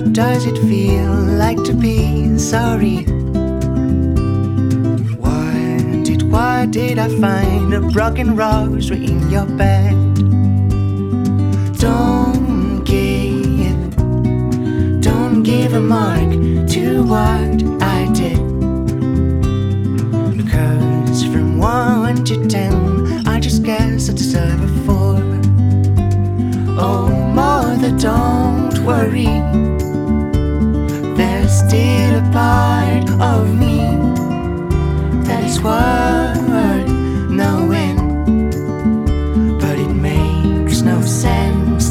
does it feel like to be sorry? What did, what did I find? A broken rose in your bed. Don't give, don't give a mark to what I did. Because from one to ten, I just guess I deserve a four. Oh, mother, don't worry. There's still a part of me that is worth knowing. But it makes no sense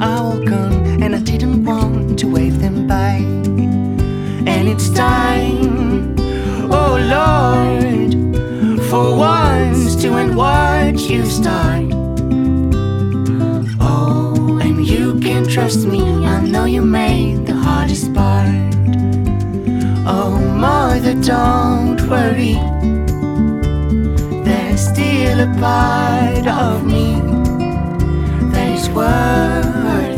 all gone, and I didn't want to wave them by. And it's time, oh Lord, for once to end what you start. Oh, and you can trust me, I know you made the hardest part. Oh, mother, don't worry. There's still a part of me that is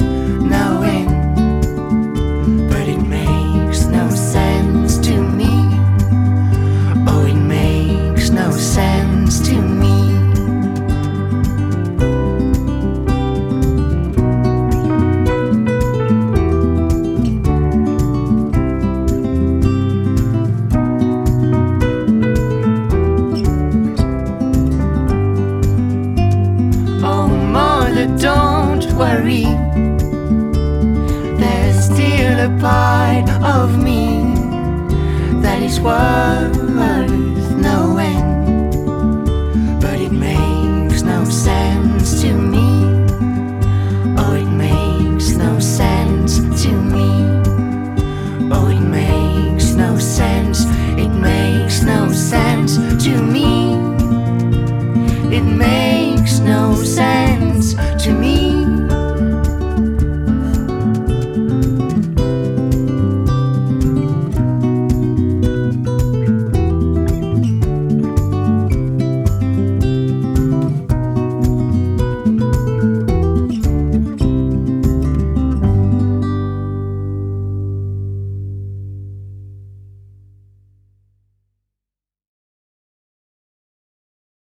worry. There's still a part of me that is worth knowing, but it makes no sense to me. Oh, it makes no sense to me. Oh, it makes no sense. It makes no sense to me. It makes no sense to me.